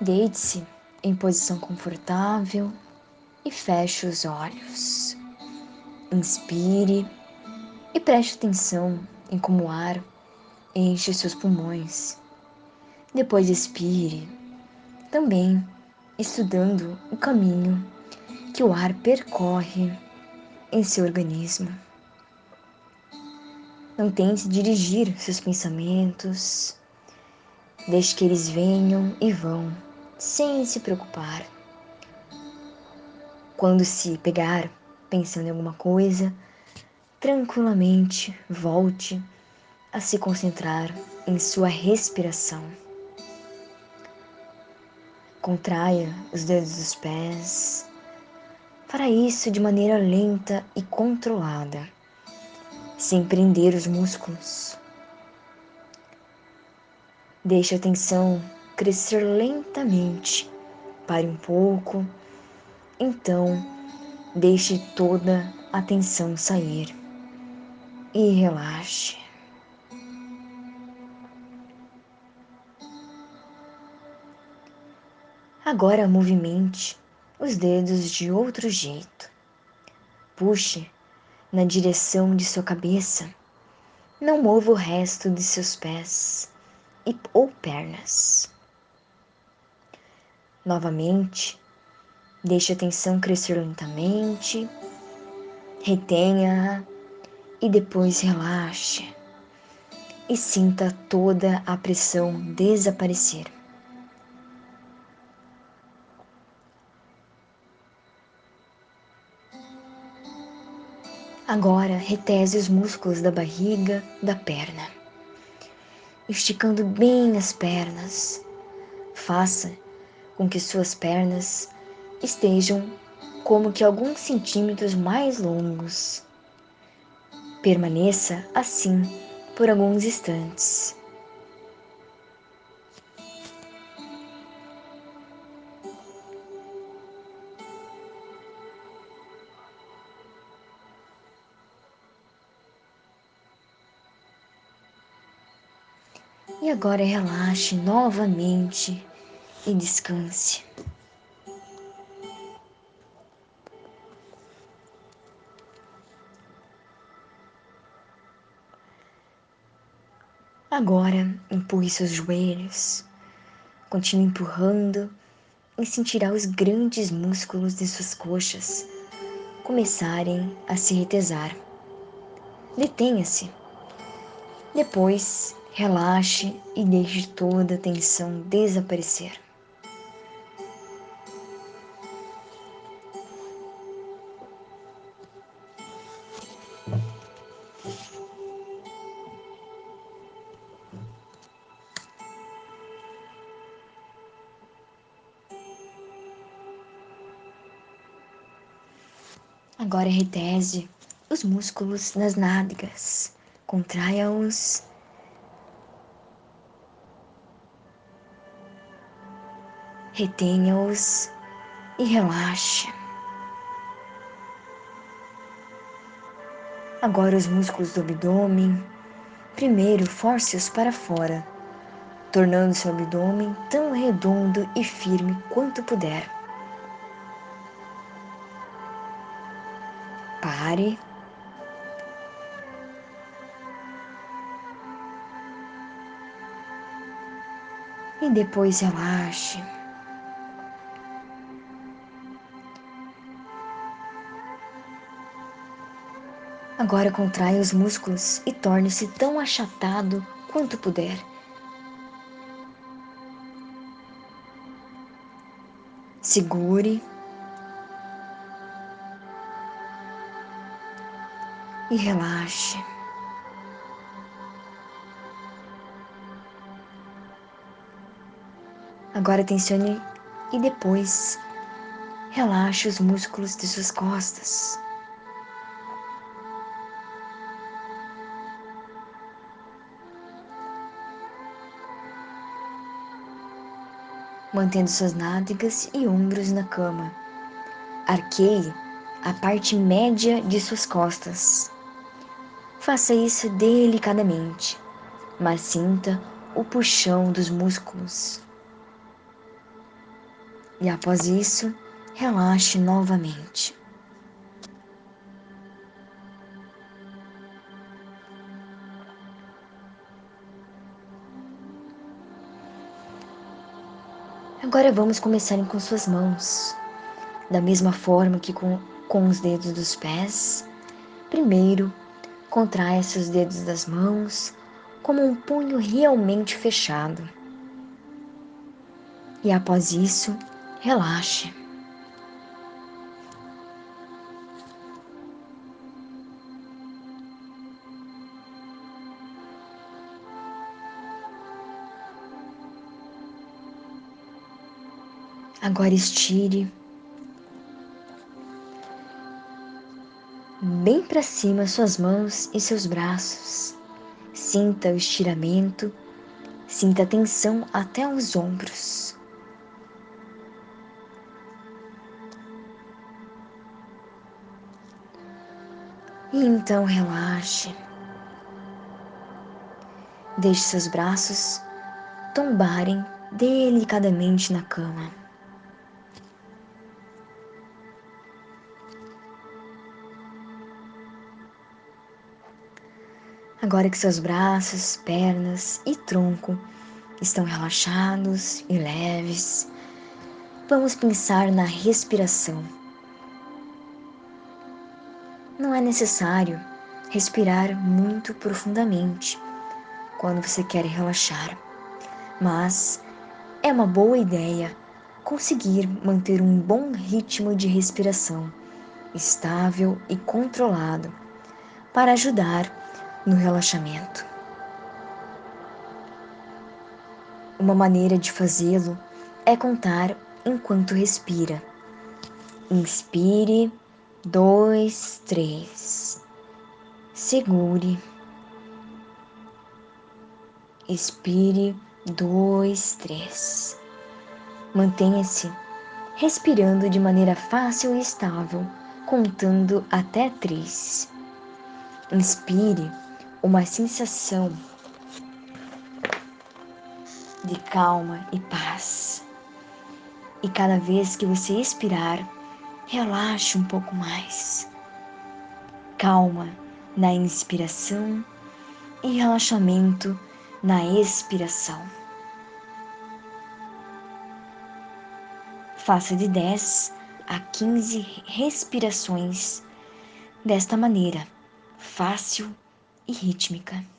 Deite-se em posição confortável e feche os olhos. Inspire e preste atenção em como o ar enche seus pulmões. Depois expire, também estudando o caminho que o ar percorre em seu organismo. Não tente dirigir seus pensamentos, deixe que eles venham e vão, sem se preocupar. Quando se pegar pensando em alguma coisa, tranquilamente volte a se concentrar em sua respiração. Contraia os dedos dos pés. Para isso de maneira lenta e controlada, sem prender os músculos. Deixe a tensão crescer lentamente. Pare um pouco. Então, deixe toda a tensão sair e relaxe. Agora movimente os dedos de outro jeito. Puxe na direção de sua cabeça. Não mova o resto de seus pés e, ou pernas. Novamente, deixe a tensão crescer lentamente, retenha e depois relaxe e sinta toda a pressão desaparecer. Agora retese os músculos da barriga, da perna, esticando bem as pernas. Faça com que suas pernas estejam como que alguns centímetros mais longos. Permaneça assim por alguns instantes. E agora relaxe novamente e descanse. Agora empurre seus joelhos, continue empurrando e sentirá os grandes músculos de suas coxas começarem a se retesar. Detenha-se. Depois Relaxe e deixe toda a tensão desaparecer. Agora retese os músculos das nádegas, contraia-os retenha-os e relaxe. Agora os músculos do abdômen. Primeiro, force-os para fora, tornando seu abdômen tão redondo e firme quanto puder. Pare. E depois relaxe. Agora contraia os músculos e torne-se tão achatado quanto puder. Segure e relaxe. Agora tensione e depois relaxe os músculos de suas costas. Mantendo suas nádegas e ombros na cama. Arqueie a parte média de suas costas. Faça isso delicadamente, mas sinta o puxão dos músculos. E após isso, relaxe novamente. Agora vamos começar com suas mãos. Da mesma forma que com, com os dedos dos pés, primeiro contraia seus dedos das mãos como um punho realmente fechado. E após isso, relaxe. Agora estire bem para cima suas mãos e seus braços. Sinta o estiramento, sinta a tensão até os ombros. E então relaxe. Deixe seus braços tombarem delicadamente na cama. Agora que seus braços, pernas e tronco estão relaxados e leves, vamos pensar na respiração. Não é necessário respirar muito profundamente quando você quer relaxar, mas é uma boa ideia conseguir manter um bom ritmo de respiração estável e controlado para ajudar no relaxamento. Uma maneira de fazê-lo é contar enquanto respira. Inspire, dois, três. Segure. Expire, dois, três. Mantenha-se respirando de maneira fácil e estável, contando até três. Inspire uma sensação de calma e paz. E cada vez que você expirar, relaxe um pouco mais. Calma na inspiração e relaxamento na expiração. Faça de 10 a 15 respirações desta maneira, fácil e rítmica.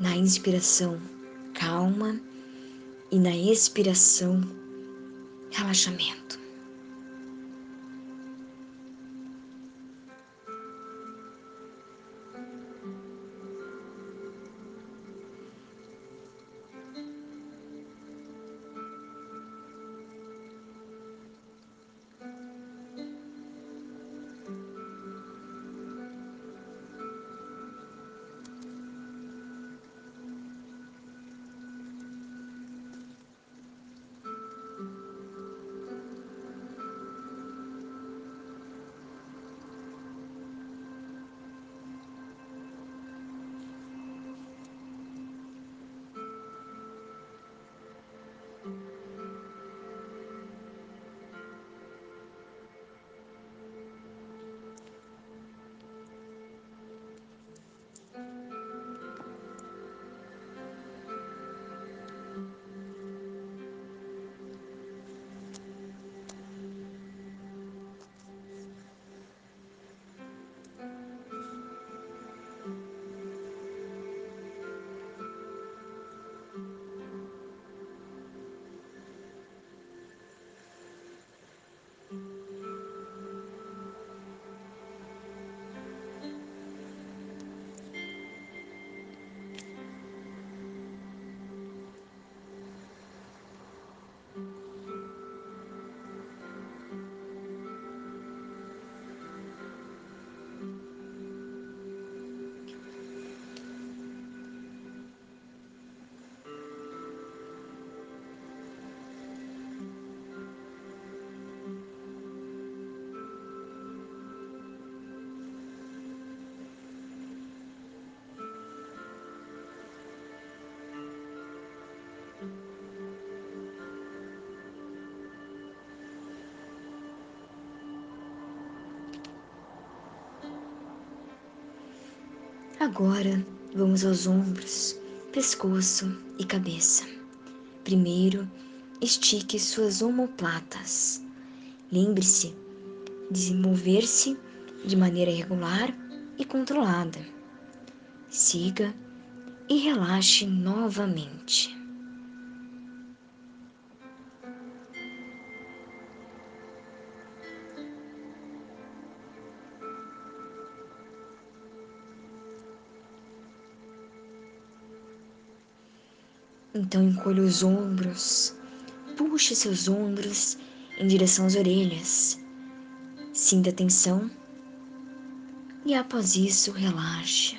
Na inspiração, calma, e na expiração, relaxamento. Agora vamos aos ombros, pescoço e cabeça. Primeiro, estique suas omoplatas. Lembre-se de mover-se de maneira regular e controlada. Siga e relaxe novamente. Então encolha os ombros, puxe seus ombros em direção às orelhas. Sinta a tensão e após isso relaxe.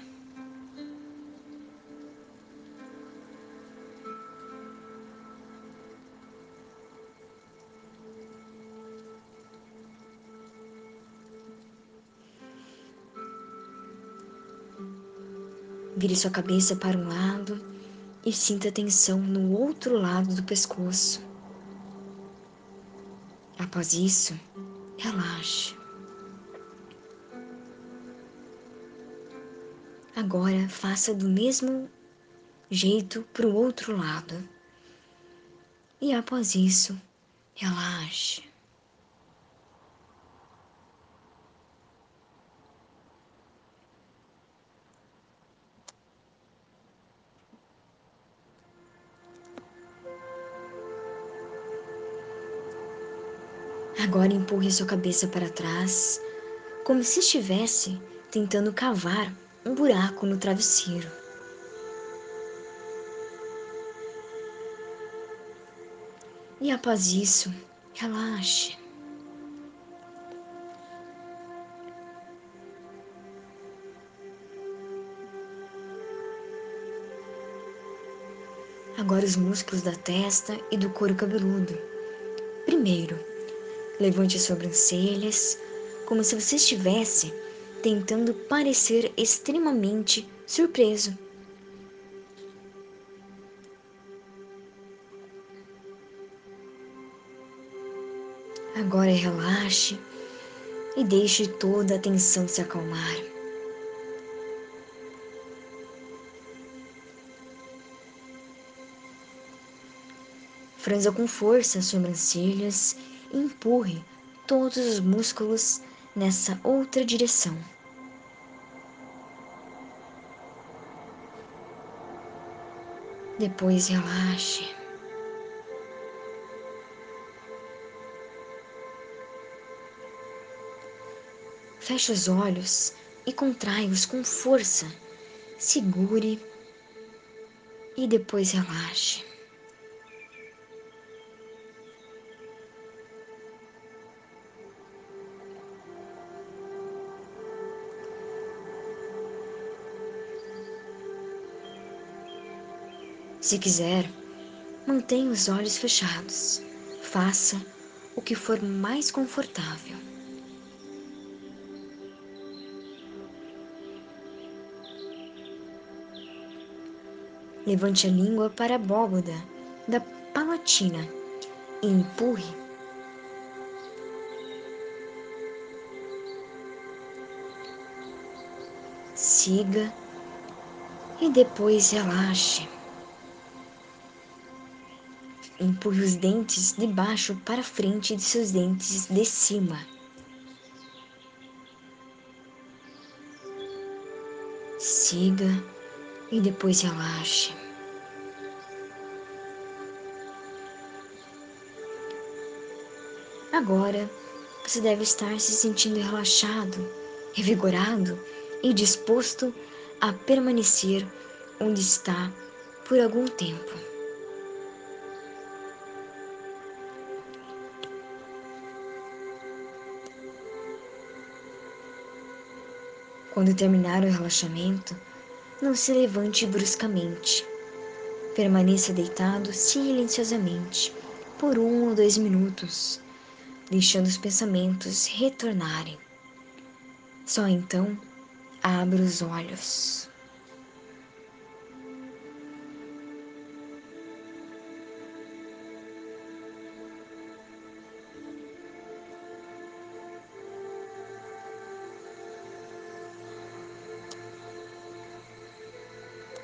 Vire sua cabeça para um lado e sinta tensão no outro lado do pescoço. Após isso, relaxe. Agora faça do mesmo jeito para o outro lado. E após isso, relaxe. Agora empurre sua cabeça para trás, como se estivesse tentando cavar um buraco no travesseiro. E após isso, relaxe. Agora os músculos da testa e do couro cabeludo. Primeiro, Levante as sobrancelhas, como se você estivesse tentando parecer extremamente surpreso. Agora relaxe e deixe toda a tensão se acalmar. Franza com força as sobrancelhas empurre todos os músculos nessa outra direção. Depois relaxe. Feche os olhos e contrai-os com força. Segure e depois relaxe. Se quiser, mantenha os olhos fechados. Faça o que for mais confortável. Levante a língua para a abóboda da palatina e empurre. Siga e depois relaxe. Empurre os dentes de baixo para frente de seus dentes de cima. Siga e depois relaxe. Agora você deve estar se sentindo relaxado, revigorado e disposto a permanecer onde está por algum tempo. Quando terminar o relaxamento, não se levante bruscamente. Permaneça deitado silenciosamente por um ou dois minutos, deixando os pensamentos retornarem. Só então abra os olhos.